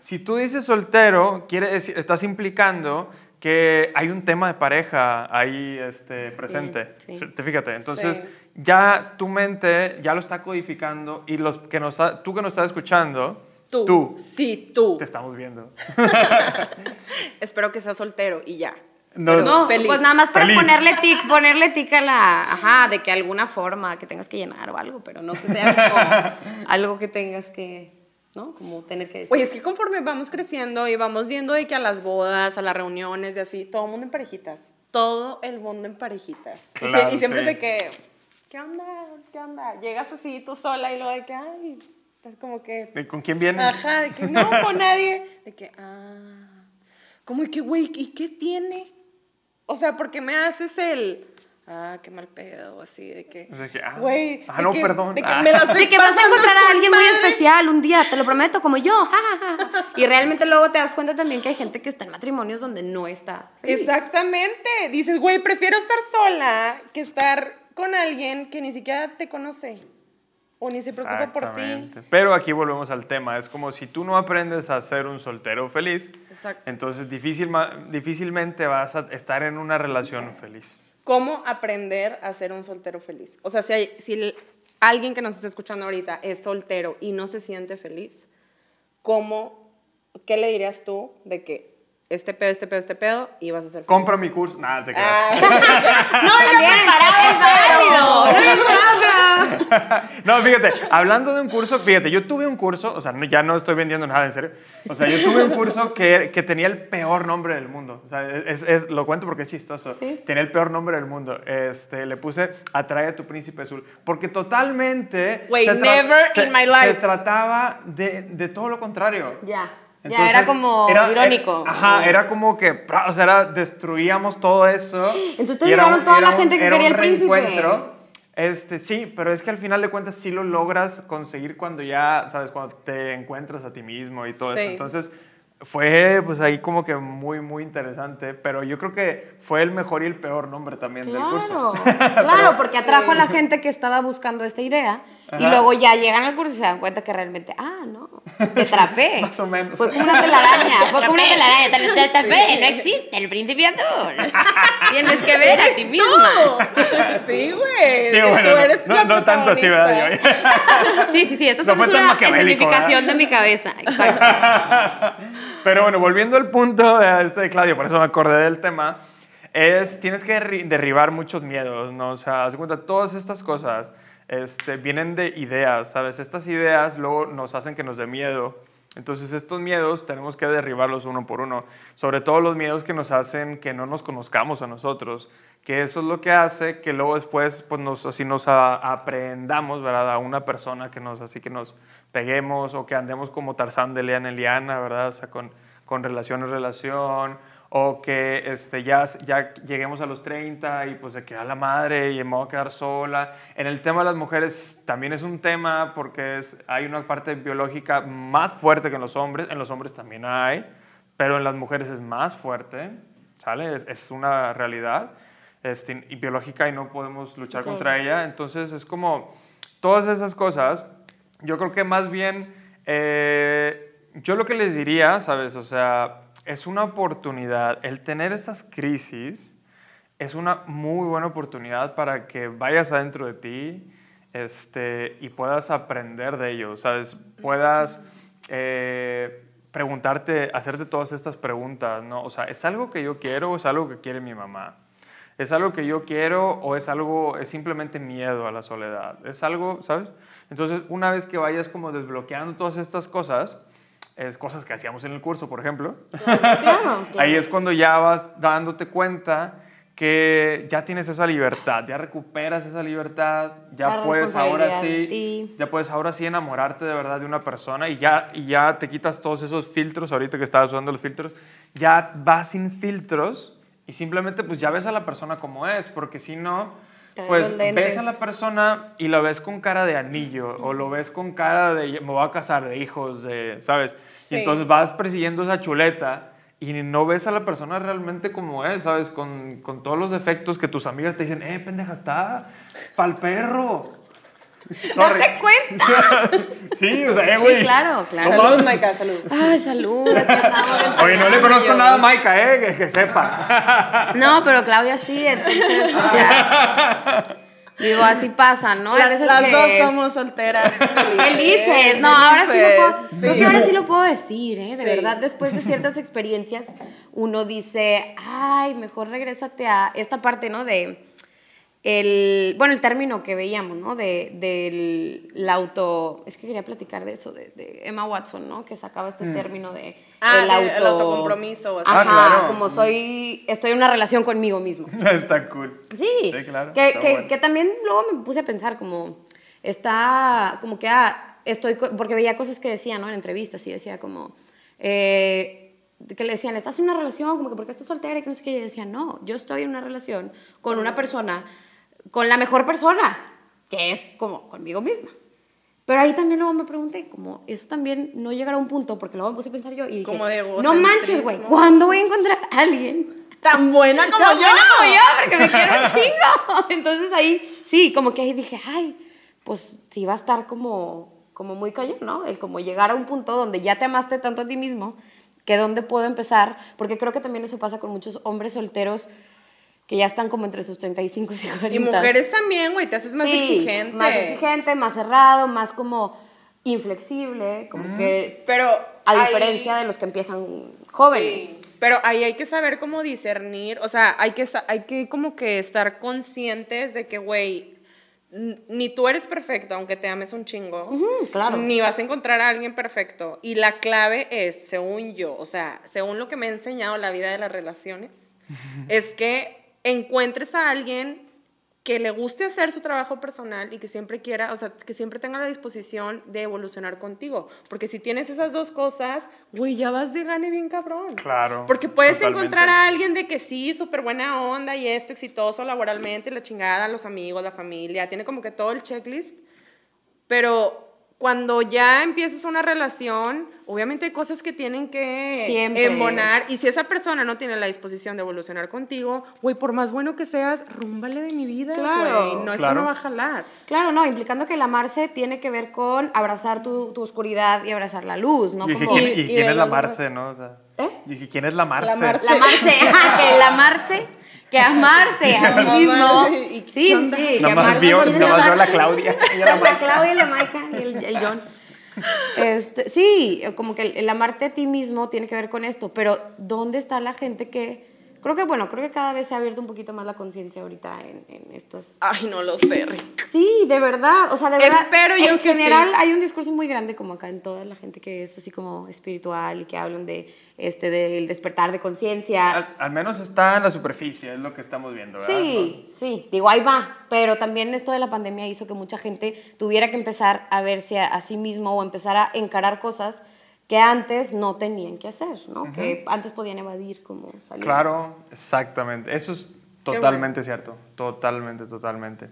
si tú dices soltero, quiere decir, estás implicando que hay un tema de pareja ahí este, presente. Sí, Fíjate, entonces ya tu mente ya lo está codificando y los que nos, tú que nos estás escuchando, tú, tú, sí, tú, te estamos viendo. Espero que seas soltero y ya. No, pues nada más para ponerle tic, ponerle tic a la, ajá, de que alguna forma que tengas que llenar o algo, pero no que sea como algo que tengas que ¿no? Como tener que decir. Oye, es que conforme vamos creciendo y vamos yendo de que a las bodas, a las reuniones y así, todo el mundo en parejitas. Todo el mundo en parejitas. Y sie- Claro, y, siempre sí. es de que, ¿qué onda? ¿Qué onda? Llegas así tú sola y luego de que, ay, es como que, ¿De ¿Con quién viene? ajá, de que no, con nadie. De que, ah, como de que, güey, ¿y qué tiene? O sea, ¿por qué me haces el, ah, qué mal pedo, así, de que, De que, ah, güey, ah, de no, que- perdón. de que Ah. me la estoy De que vas a encontrar a alguien muy especial un día, te lo prometo, como yo. ja, ja, ja, ja. Y realmente luego te das cuenta también que hay gente que está en matrimonios donde no está. feliz. Exactamente. Dices, güey, prefiero estar sola que estar con alguien que ni siquiera te conoce o ni se preocupa por ti. Pero aquí volvemos al tema. Es como si tú no aprendes a ser un soltero feliz, Exacto. entonces difícil, difícilmente vas a estar en una relación feliz. ¿Cómo aprender a ser un soltero feliz? O sea, si, hay, si alguien que nos está escuchando ahorita es soltero y no se siente feliz, ¿cómo, qué le dirías tú de que este pedo, este pedo, este pedo y vas a feliz? Compra mi curso. Nada, te creas. Ah. no, También, es válido. No hay problema. No, fíjate, hablando de un curso, fíjate, yo tuve un curso, o sea, no- ya no estoy vendiendo nada, en serio. O sea, yo tuve un curso que, que tenía el peor nombre del mundo. O sea, es, es- lo cuento porque es chistoso. Sí. Tenía el peor nombre del mundo. Este, le puse Atrae a tu príncipe azul. Porque totalmente. Wait, never se- in my life. Se trataba de, de todo lo contrario. Ya. ya Entonces, era como era- irónico. era- ajá, era como que, o sea, era, destruíamos todo eso. Entonces llegaron un- toda la un- gente que era quería un el príncipe. Este, sí, pero es que al final de cuentas sí lo logras conseguir cuando ya, sabes, cuando te encuentras a ti mismo y todo Sí. eso. Entonces, fue pues ahí como que muy, muy interesante, pero yo creo que fue el mejor y el peor nombre también del curso. Claro, claro, porque atrajo a la gente que estaba buscando esta idea y Ajá. luego ya llegan al curso y se dan cuenta que realmente, ah, no, te atrapé. Más o menos. Fue como una telaraña, fue como una telaraña, te, te atrapé, no existe el príncipe azul. Tienes que ver a ti misma. Sí, güey. Que bueno, tú eres no, la no tanto así, ¿verdad? Sí, sí, sí, esto No es una escenificación de mi cabeza. Exacto. Pero bueno, volviendo al punto de este de Claudio, por eso me acordé del tema, es tienes que derri- derribar muchos miedos, ¿no? O sea, haz de cuenta, todas estas cosas este, vienen de ideas, ¿sabes? Estas ideas luego nos hacen que nos dé miedo. Entonces estos miedos tenemos que derribarlos uno por uno, sobre todo los miedos que nos hacen que no nos conozcamos a nosotros, que eso es lo que hace que luego después pues nos, así nos aprendamos, ¿verdad? A una persona que nos, así que nos peguemos o que andemos como Tarzán de Liana en Liana, ¿verdad? O sea, con, con relación en relación, o que este, ya, ya lleguemos a los 30 y pues se queda la madre y me voy a quedar sola. En el tema de las mujeres también es un tema porque es, hay una parte biológica más fuerte que en los hombres, en los hombres también hay, pero en las mujeres es más fuerte, ¿sale? Es, es una realidad este, y biológica y no podemos luchar contra ella. Entonces es como todas esas cosas, yo creo que más bien, eh, yo lo que les diría, ¿sabes? O sea, es una oportunidad, el tener estas crisis es una muy buena oportunidad para que vayas adentro de ti este, y puedas aprender de ello, ¿sabes? Puedas eh, preguntarte, hacerte todas estas preguntas, ¿no? O sea, ¿es algo que yo quiero o es algo que quiere mi mamá? ¿Es algo que yo quiero o es algo, es simplemente miedo a la soledad? ¿Es algo, sabes? Entonces, una vez que vayas como desbloqueando todas estas cosas, es cosas que hacíamos en el curso, por ejemplo, Claro, ahí es cuando ya vas dándote cuenta que ya tienes esa libertad, ya recuperas esa libertad, ya La puedes ahora sí, ya puedes ahora sí enamorarte de verdad de una persona y ya, y ya te quitas todos esos filtros, ahorita que estabas usando los filtros, ya vas sin filtros y simplemente pues ya ves a la persona como es, porque si no, pues ves a la persona y lo ves con cara de anillo o lo ves con cara de me voy a casar, de hijos, de, ¿sabes? Sí. Y entonces vas persiguiendo esa chuleta y no ves a la persona realmente como es, ¿sabes? Con, con todos los defectos que tus amigas te dicen, eh, pendeja, está pa'l perro. Sorry. ¡Date cuenta! sí, o sea, eh, güey. Sí, claro, claro. No Salud. Maika, salud. Ay, salud. Oye, no le conozco yo. nada a Maika, eh, que, que sepa. No, pero Claudia sí, entonces ya. Digo, así pasa, ¿no? Las, veces las que- dos somos solteras felices. Felices, no, ahora sí lo puedo, creo que ahora sí lo puedo decir, ¿eh? De Sí. verdad, después de ciertas experiencias, uno dice, ay, mejor regrésate a esta parte, ¿no? De, el, bueno, el término que veíamos, ¿no? De, del auto, es que quería platicar de eso, de, de Emma Watson, ¿no? Que sacaba este mm. término de ah, el, auto, el autocompromiso. Ajá, ah, claro. como soy, estoy en una relación conmigo mismo. Está cool. Sí, sí claro. Que, que, que, también luego me puse a pensar como, está, como que, ah, estoy, porque veía cosas que decía, ¿no? En entrevistas y decía como, eh, que le decían, ¿estás en una relación? Como que, ¿por qué estás soltera? Y que no sé qué. Y decía, no, yo estoy en una relación con una persona con la mejor persona, que es como conmigo misma. Pero ahí también luego me pregunté, como eso también no llegará a un punto, porque luego me puse a pensar yo y dije, no manches, güey, ¿cuándo voy a encontrar a alguien tan buena como tan yo? buena como yo, porque me quiero un chingo. Entonces ahí, sí, como que ahí dije, ay, pues sí va a estar como, como muy cañón, ¿no? El como llegar a un punto donde ya te amaste tanto a ti mismo, que dónde puedo empezar, porque creo que también eso pasa con muchos hombres solteros que ya están como entre sus 35 y 40. Y mujeres también, güey, te haces más sí, exigente. Más exigente, más cerrado, más como inflexible, como que... Pero... A diferencia de los que empiezan jóvenes. Sí, pero ahí hay que saber cómo discernir, o sea, hay que, hay que como que estar conscientes de que, güey, ni tú eres perfecto, aunque te ames un chingo. claro. Ni vas a encontrar a alguien perfecto. Y la clave es, según yo, o sea, según lo que me ha enseñado la vida de las relaciones, es que encuentres a alguien que le guste hacer su trabajo personal y que siempre quiera, o sea, que siempre tenga la disposición de evolucionar contigo. Porque si tienes esas dos cosas, güey, ya vas de gane bien cabrón. Claro. Porque puedes encontrar a alguien de que sí, súper buena onda y esto, exitoso laboralmente, la chingada, los amigos, la familia, tiene como que todo el checklist, pero cuando ya empiezas una relación, obviamente hay cosas que tienen que embonar. Y si esa persona no tiene la disposición de evolucionar contigo, güey, por más bueno que seas, rúmbale de mi vida, claro. No, esto no va a jalar. Claro, no, implicando que el amarse tiene que ver con abrazar tu, tu oscuridad y abrazar la luz, ¿no? Y, ¿quién, quién es la Marce, no? O sea, ¿Eh? Dije, ¿quién es la Marce? La Marce. La Marce, que el amarse que amarse a sí mismo. Sí, sí, que amarse. Vio, vio la Claudia. la, la Claudia, la Maika y el, el John. Este, sí, como que el, el, amarte a ti mismo tiene que ver con esto, pero ¿dónde está la gente que Creo que, bueno, creo que cada vez se ha abierto un poquito más la conciencia ahorita en, en, estos... Ay, no lo sé, Rick. Sí, de verdad, o sea, de verdad. Espero yo en general hay un discurso muy grande como acá en toda la gente que es así como espiritual y que hablan de este del despertar de conciencia. Al, menos está en la superficie, es lo que estamos viendo, ¿verdad? Sí, sí, digo, ahí va, pero también esto de la pandemia hizo que mucha gente tuviera que empezar a verse a, a sí mismo o empezar a encarar cosas que antes no tenían que hacer, ¿no? Que antes podían evadir como salir. Claro, exactamente. Eso es totalmente cierto. Totalmente, totalmente.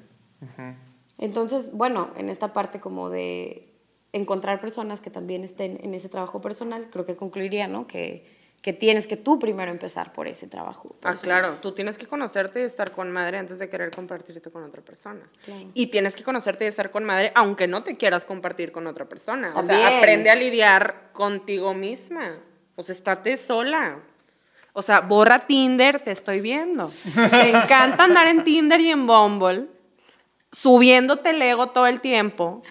Entonces, bueno, en esta parte como de encontrar personas que también estén en ese trabajo personal, creo que concluiría, ¿no? Que que tienes que tú primero empezar por ese trabajo. Ah, claro, tú tienes que conocerte y estar con madre antes de querer compartirte con otra persona. Y tienes que conocerte y estar con madre aunque no te quieras compartir con otra persona. O sea, aprende a lidiar contigo misma. O sea, estate sola. O sea, borra Tinder, te estoy viendo. Te encanta andar en Tinder y en Bumble, subiéndote el ego todo el tiempo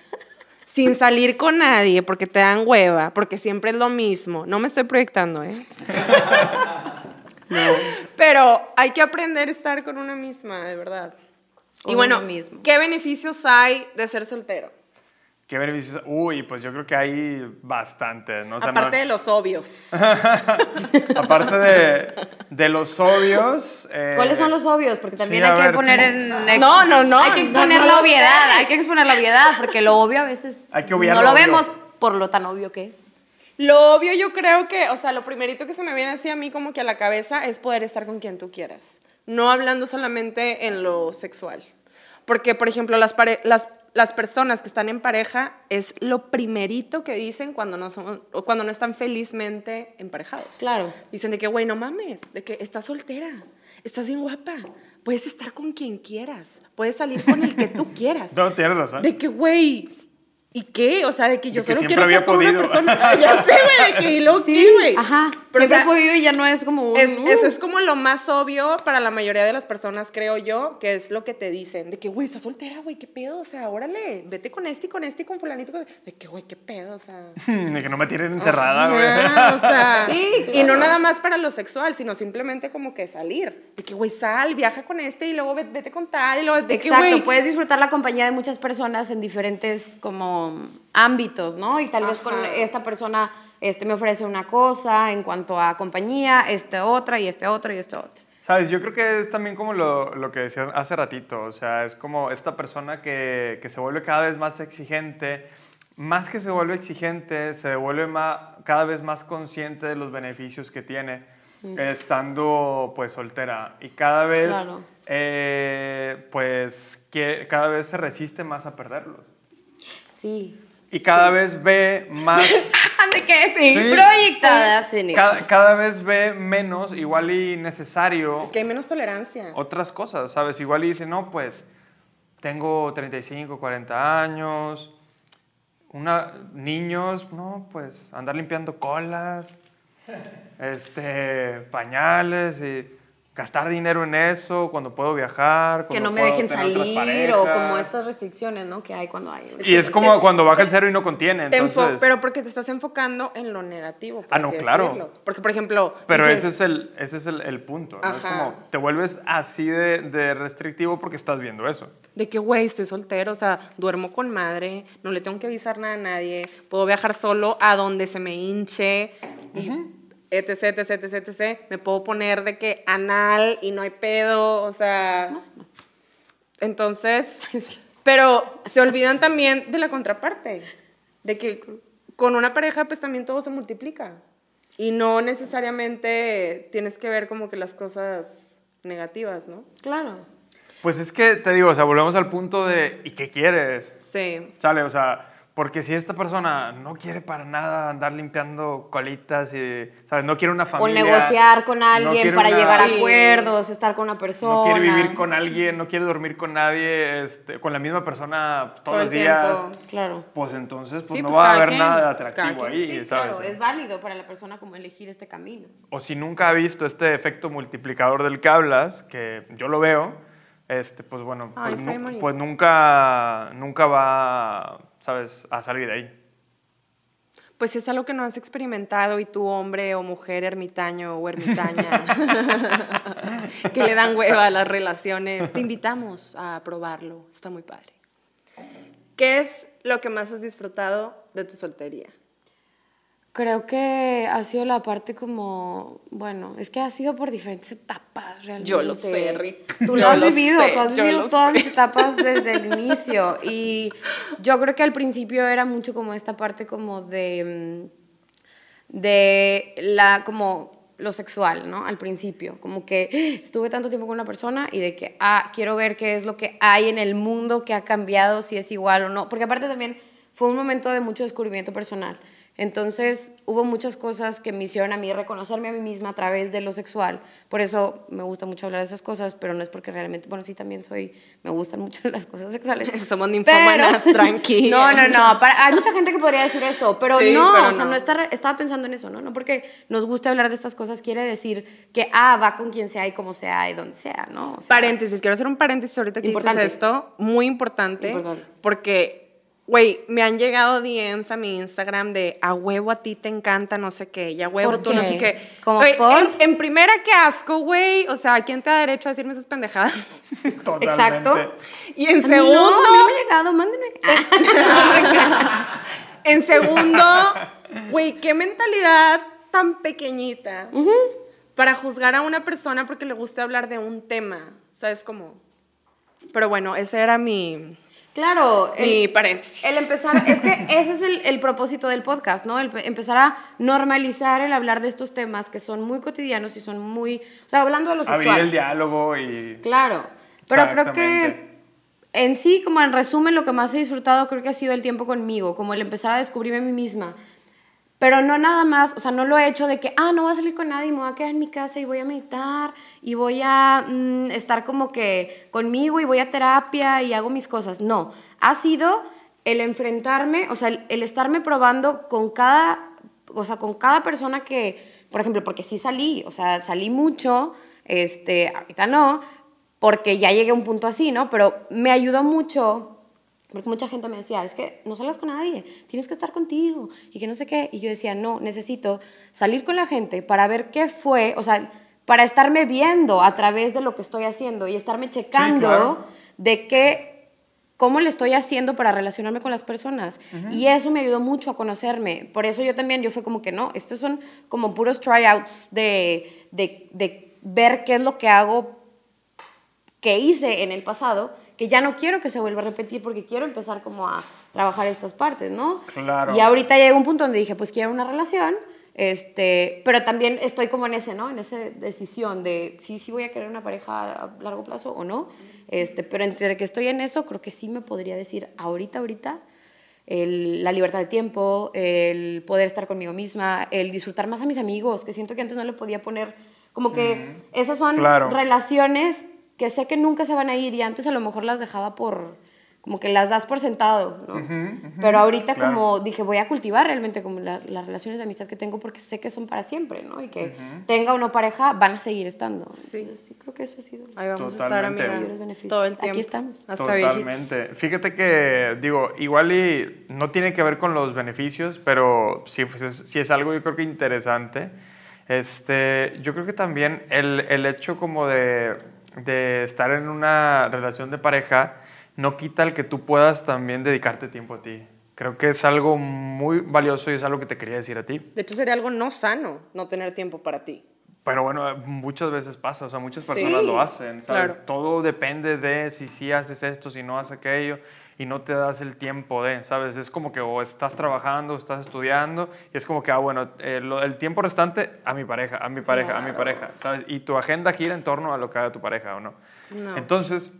sin salir con nadie porque te dan hueva, porque siempre es lo mismo. No me estoy proyectando, ¿eh? no. Pero hay que aprender a estar con una misma, de verdad. y bueno, ¿qué beneficios hay de ser soltero? ¿Qué beneficios? Uy, pues yo creo que hay bastantes, ¿no? Aparte de los obvios. Aparte de, de los obvios. Eh, ¿Cuáles son los obvios? Porque también hay que poner en. No, no, no. Hay que exponer la obviedad, hay que exponer la obviedad, porque lo obvio a veces. Hay que no lo, vemos por lo tan obvio que es. Lo obvio yo creo que, o sea, lo primerito que se me viene así a mí como que a la cabeza es poder estar con quien tú quieras. No hablando solamente en lo sexual. Porque, por ejemplo, las, las las personas que están en pareja es lo primerito que dicen cuando no, son, o cuando no están felizmente emparejados. Claro. Dicen de que, güey, no mames, de que estás soltera, estás bien guapa, puedes estar con quien quieras, puedes salir con el que tú quieras. No, tienes razón. De que, güey, ¿y qué? O sea, de que yo solo quiero estar con una persona. ya sé, güey, de que, ¿y lo qué, güey? Ajá. Pero Siempre he podido y ya no es como un... Eso es como lo más obvio para la mayoría de las personas, creo yo, que es lo que te dicen. De que, güey, estás soltera, güey, qué pedo. O sea, órale, vete con este y con este y con fulanito. De que, güey, qué pedo, o sea... de que no me tiren encerrada, güey. o sea... Sí, Y no nada más para lo sexual, sino simplemente como que salir. De que, güey, sal, viaja con este y luego vete, con tal y luego... De Exacto, puedes disfrutar la compañía de muchas personas en diferentes como ámbitos, ¿no? Y tal vez con esta persona este me ofrece una cosa en cuanto a compañía, este otra y este otro y este otro. Sabes, yo creo que es también como lo, lo que decía hace ratito, o sea, es como esta persona que, que, se vuelve cada vez más exigente, más que se vuelve exigente, se vuelve más, cada vez más consciente de los beneficios que tiene estando pues soltera y cada vez eh, pues que cada vez se resiste más a perderlos. Sí. Y cada vez ve más... ¿De qué? Sí, proyectadas en cada, eso. Cada vez ve menos, igual y necesario... Es que hay menos tolerancia. Otras cosas, ¿sabes? Igual y dice, no, pues tengo 35, 40 años, una, niños, no, pues andar limpiando colas, este, pañales y gastar dinero en eso cuando puedo viajar. Que no me dejen salir o como estas restricciones, ¿no? Que hay cuando hay. y es como cuando baja el cero y no contiene. Entonces... Pero porque te estás enfocando en lo negativo. ah, no, claro. Porque, por ejemplo. Pero ese es el, ese es el, punto. ¿no? Es como te vuelves así de, de, restrictivo porque estás viendo eso. De que, güey, estoy soltero, o sea, duermo con madre, no le tengo que avisar nada a nadie, puedo viajar solo a donde se me hinche. Y, etc, etc, etc, etc, me puedo poner de que anal y no hay pedo, o sea... Entonces, pero se olvidan también de la contraparte, de que con una pareja pues también todo se multiplica y no necesariamente tienes que ver como que las cosas negativas, ¿no? Claro. Pues es que te digo, o sea, volvemos al punto de ¿y qué quieres? Sí. Sale, o sea, porque si esta persona no quiere para nada andar limpiando colitas y, ¿sabes? No quiere una familia. O negociar con alguien para llegar a acuerdos, estar con una persona. No quiere vivir con alguien, no quiere dormir con nadie, este, con la misma persona todos Todo los días. Claro. Pues entonces pues no pues va a haber nada pues atractivo ahí, sí, Claro, es válido para la persona como elegir este camino. O si nunca ha visto este efecto multiplicador del que hablas, que yo lo veo, este, pues bueno, pues, pues nunca, nunca va ¿sabes?, a salir de ahí. Pues si es algo que no has experimentado y tú, hombre o mujer, ermitaño o ermitaña, que le dan hueva a las relaciones, te invitamos a probarlo. Está muy padre. ¿Qué es lo que más has disfrutado de tu soltería? Creo que ha sido la parte como, bueno, es que ha sido por diferentes etapas realmente. Yo lo sé, Rick. Tú lo has vivido, tú has vivido todas las etapas desde el inicio. Y yo creo que al principio era mucho como esta parte como de, mm, de la, como lo sexual, ¿no? Al principio, como que estuve tanto tiempo con una persona y de que, ah, quiero ver qué es lo que hay en el mundo que ha cambiado, si es igual o no. Porque aparte también fue un momento de mucho descubrimiento personal. Entonces hubo muchas cosas que me hicieron a mí reconocerme a mí misma a través de lo sexual. Por eso me gusta mucho hablar de esas cosas, pero no es porque realmente, bueno, sí también soy, me gustan mucho las cosas sexuales. Somos ninfomanas, tranqui. No, no, no, hay mucha gente que podría decir eso, pero no, o sea, no, estaba pensando en eso, ¿no? No porque nos guste hablar de estas cosas quiere decir que, ah, va con quien sea y como sea y donde sea, ¿no? paréntesis, quiero hacer un paréntesis ahorita que dices esto, muy importante, importante. porque Güey, me han llegado DMs a mi Instagram de a huevo a ti te encanta no sé qué, y a huevo tú no sé qué. ¿Como por? En, primera, qué asco, güey. O sea, ¿quién te da derecho a decirme esas pendejadas? Totalmente. Exacto. Y en segundo. No, no me ha llegado, mándenme. en segundo, güey, qué mentalidad tan pequeñita para juzgar a una persona porque le gusta hablar de un tema. ¿Sabes cómo? Pero bueno, ese era mi Claro. Mi paréntesis. El empezar, es que ese es el, el, propósito del podcast, ¿no? El empezar a normalizar el hablar de estos temas que son muy cotidianos y son muy, o sea, hablando de los Abrir el diálogo y... Claro, pero creo que en sí, como en resumen, lo que más he disfrutado creo que ha sido el tiempo conmigo, como el empezar a descubrirme a mí misma. Pero no nada más, o sea, no lo he hecho de que, ah, no voy a salir con nadie, me voy a quedar en mi casa y voy a meditar y voy a mm, estar como que conmigo y voy a terapia y hago mis cosas. No, ha sido el enfrentarme, o sea, el, estarme probando con cada, o sea, con cada persona que, por ejemplo, porque sí salí, o sea, salí mucho, este, ahorita no, porque ya llegué a un punto así, ¿no? Pero me ayudó mucho, porque mucha gente me decía, es que no salgas con nadie, tienes que estar contigo, y que no sé qué, y yo decía, no, necesito salir con la gente para ver qué fue, o sea, para estarme viendo a través de lo que estoy haciendo y estarme checando de qué cómo le estoy haciendo para relacionarme con las personas. Y eso me ayudó mucho a conocerme. Por eso yo también, yo fue como que no, estos son como puros tryouts de, de, de ver qué es lo que hago, que hice en el pasado, que ya no quiero que se vuelva a repetir porque quiero empezar como a trabajar estas partes, ¿no? Claro. Y ahorita llegué a un punto donde dije, pues quiero una relación, este, pero también estoy como en ese, ¿no? En esa decisión de si sí, sí voy a querer una pareja a largo plazo o no. Este, pero entre que estoy en eso, creo que sí me podría decir ahorita, ahorita, el, la libertad de tiempo, el poder estar conmigo misma, el disfrutar más a mis amigos, que siento que antes no le podía poner, como que esas son relaciones que sé que nunca se van a ir y antes a lo mejor las dejaba por, como que las das por sentado, ¿no? Pero ahorita como dije, voy a cultivar realmente como las relaciones de amistad que tengo porque sé que son para siempre, ¿no? Y que tenga o no pareja, van a seguir estando. Sí. sí, creo que eso ha sido. Ahí vamos a estar, amiga, todo el tiempo. Aquí estamos. Hasta Totalmente. Fíjate que, digo, igual y no tiene que ver con los beneficios, pero sí, pues sí es algo yo creo que interesante. Este, yo creo que también el, el hecho como de, de estar en una relación de pareja no quita el que tú puedas también dedicarte tiempo a ti. Creo que es algo muy valioso y es algo que te quería decir a ti. De hecho, sería algo no sano no tener tiempo para ti. Pero bueno, muchas veces pasa, o sea, muchas personas lo hacen, ¿sabes? Todo depende de si sí haces esto, si no haces aquello, y no te das el tiempo de, ¿sabes? Es como que o estás trabajando, o estás estudiando, y es como que, ah, bueno, eh, el tiempo restante a mi pareja, a mi pareja, a mi pareja, ¿sabes? Y tu agenda gira en torno a lo que haga tu pareja, ¿o no? no. Entonces,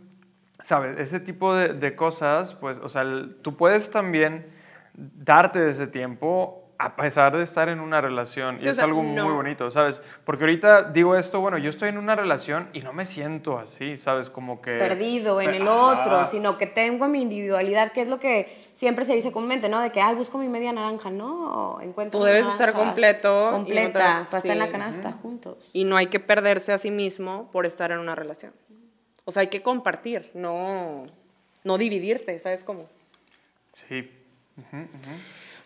¿sabes? Ese tipo de, cosas, pues, o sea, tú puedes también darte ese tiempo a pesar de estar en una relación. y es algo muy bonito, ¿sabes? Porque ahorita digo esto, bueno, yo estoy en una relación y no me siento así, ¿sabes? Como que... Perdido en el otro, sino que tengo mi individualidad, que es lo que siempre se dice comúnmente, ¿no? De que, ay, busco mi media naranja. No, encuentro Tú debes estar completo. Completa, para estar en la canasta juntos. Y no hay que perderse a sí mismo por estar en una relación. O sea, hay que compartir, no, no dividirte, ¿sabes cómo? Sí.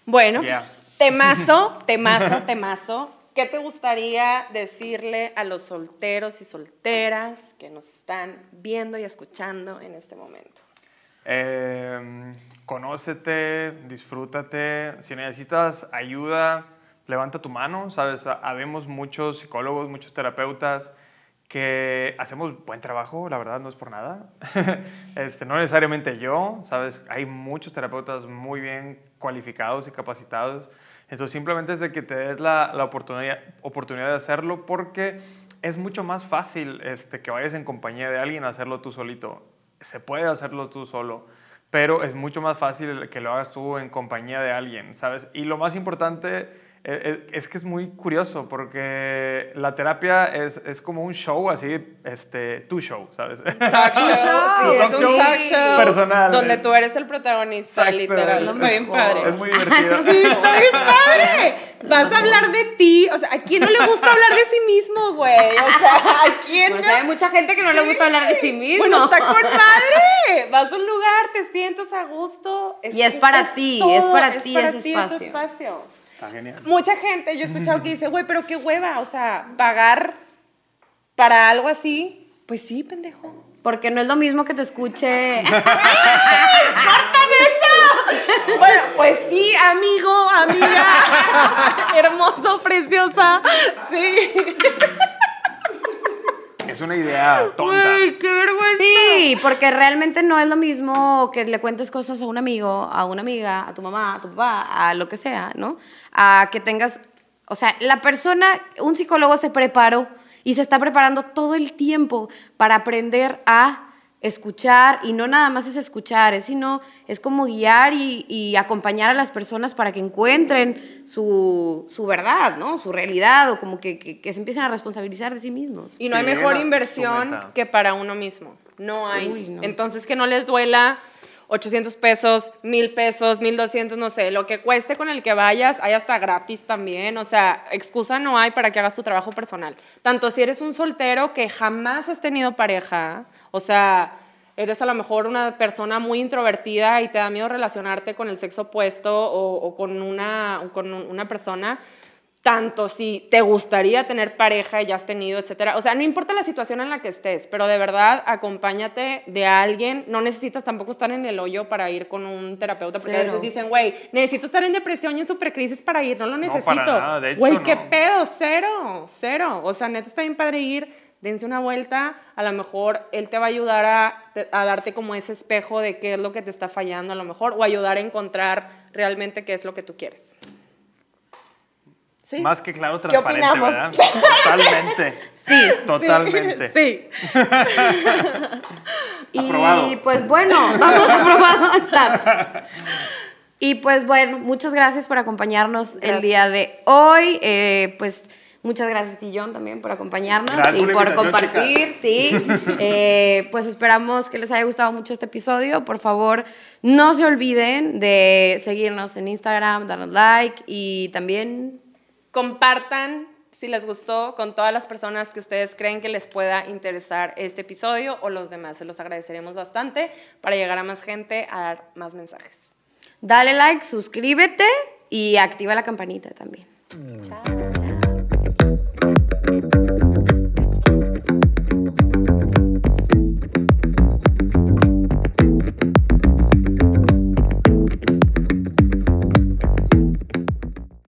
Bueno, pues, temazo, temazo, temazo. ¿Qué te gustaría decirle a los solteros y solteras que nos están viendo y escuchando en este momento? Eh, conócete, disfrútate. Si necesitas ayuda, levanta tu mano. Sabes, habemos muchos psicólogos, muchos terapeutas que hacemos buen trabajo, la verdad, no es por nada. este, no necesariamente yo, ¿sabes? Hay muchos terapeutas muy bien cualificados y capacitados. Entonces, simplemente es de que te des la, la oportunidad, oportunidad de hacerlo porque es mucho más fácil este, que vayas en compañía de alguien a hacerlo tú solito. Se puede hacerlo tú solo, pero es mucho más fácil que lo hagas tú en compañía de alguien, ¿sabes? Y lo más importante es que es muy curioso porque la terapia es, es como un show así, este, tu show, ¿sabes? Talk show, sí, es un talk show personal. Donde tú eres el protagonista, literal. Está bien padre. Es muy divertido. sí, está bien padre. Vas a hablar de ti, o sea, ¿a quién no le gusta hablar de sí mismo, güey? O sea, ¿a quién pues hay mucha gente que no le gusta hablar de sí mismo. Bueno, está con madre. Vas a un lugar, te sientas a gusto. y es para ti, es para ti ese espacio. Está genial. Mucha gente, yo he escuchado que dice, güey, pero qué hueva, o sea, pagar para algo así. Pues sí, pendejo. Porque no es lo mismo que te escuche. ¡Cortan eso! Bueno, pues sí, amigo, amiga. Hermoso, preciosa. Sí. Es una idea tonta. qué vergüenza. Sí, porque realmente no es lo mismo que le cuentes cosas a un amigo, a una amiga, a tu mamá, a tu papá, a lo que sea, ¿no? A que tengas, o sea, la persona, un psicólogo se preparó y se está preparando todo el tiempo para aprender a escuchar y no nada más es escuchar, es sino es como guiar y, acompañar a las personas para que encuentren su, su verdad, ¿no? Su realidad o como que, que, se empiecen a responsabilizar de sí mismos. Y no hay mejor inversión que para uno mismo. No hay. Entonces que no les duela 800 pesos, 1000 pesos, 1200, no sé, lo que cueste con el que vayas, hay hasta gratis también, o sea, excusa no hay para que hagas tu trabajo personal. Tanto si eres un soltero que jamás has tenido pareja, o sea, eres a lo mejor una persona muy introvertida y te da miedo relacionarte con el sexo opuesto o, con, una, con una persona, tanto si te gustaría tener pareja y ya has tenido, etcétera. O sea, no importa la situación en la que estés, pero de verdad acompáñate de alguien. No necesitas tampoco estar en el hoyo para ir con un terapeuta, porque a veces dicen, güey, necesito estar en depresión y en supercrisis para ir. No lo necesito. Güey, qué pedo, cero, cero. O sea, neta está bien padre ir, dense una vuelta. A lo mejor él te va a ayudar a, a darte como ese espejo de qué es lo que te está fallando, a lo mejor, o ayudar a encontrar realmente qué es lo que tú quieres. Más que claro, transparente, ¿verdad? Totalmente. Sí. Totalmente. Sí. y pues bueno, vamos aprobado. Y pues bueno, muchas gracias por acompañarnos el día de hoy. Eh, pues muchas gracias, Tillón, también por acompañarnos y por compartir. Sí. Eh, pues esperamos que les haya gustado mucho este episodio. Por favor, no se olviden de seguirnos en Instagram, darnos like y también Compartan si les gustó con todas las personas que ustedes creen que les pueda interesar este episodio o los demás. Se los agradeceremos bastante para llegar a más gente a dar más mensajes. Dale like, suscríbete y activa la campanita también. Chao.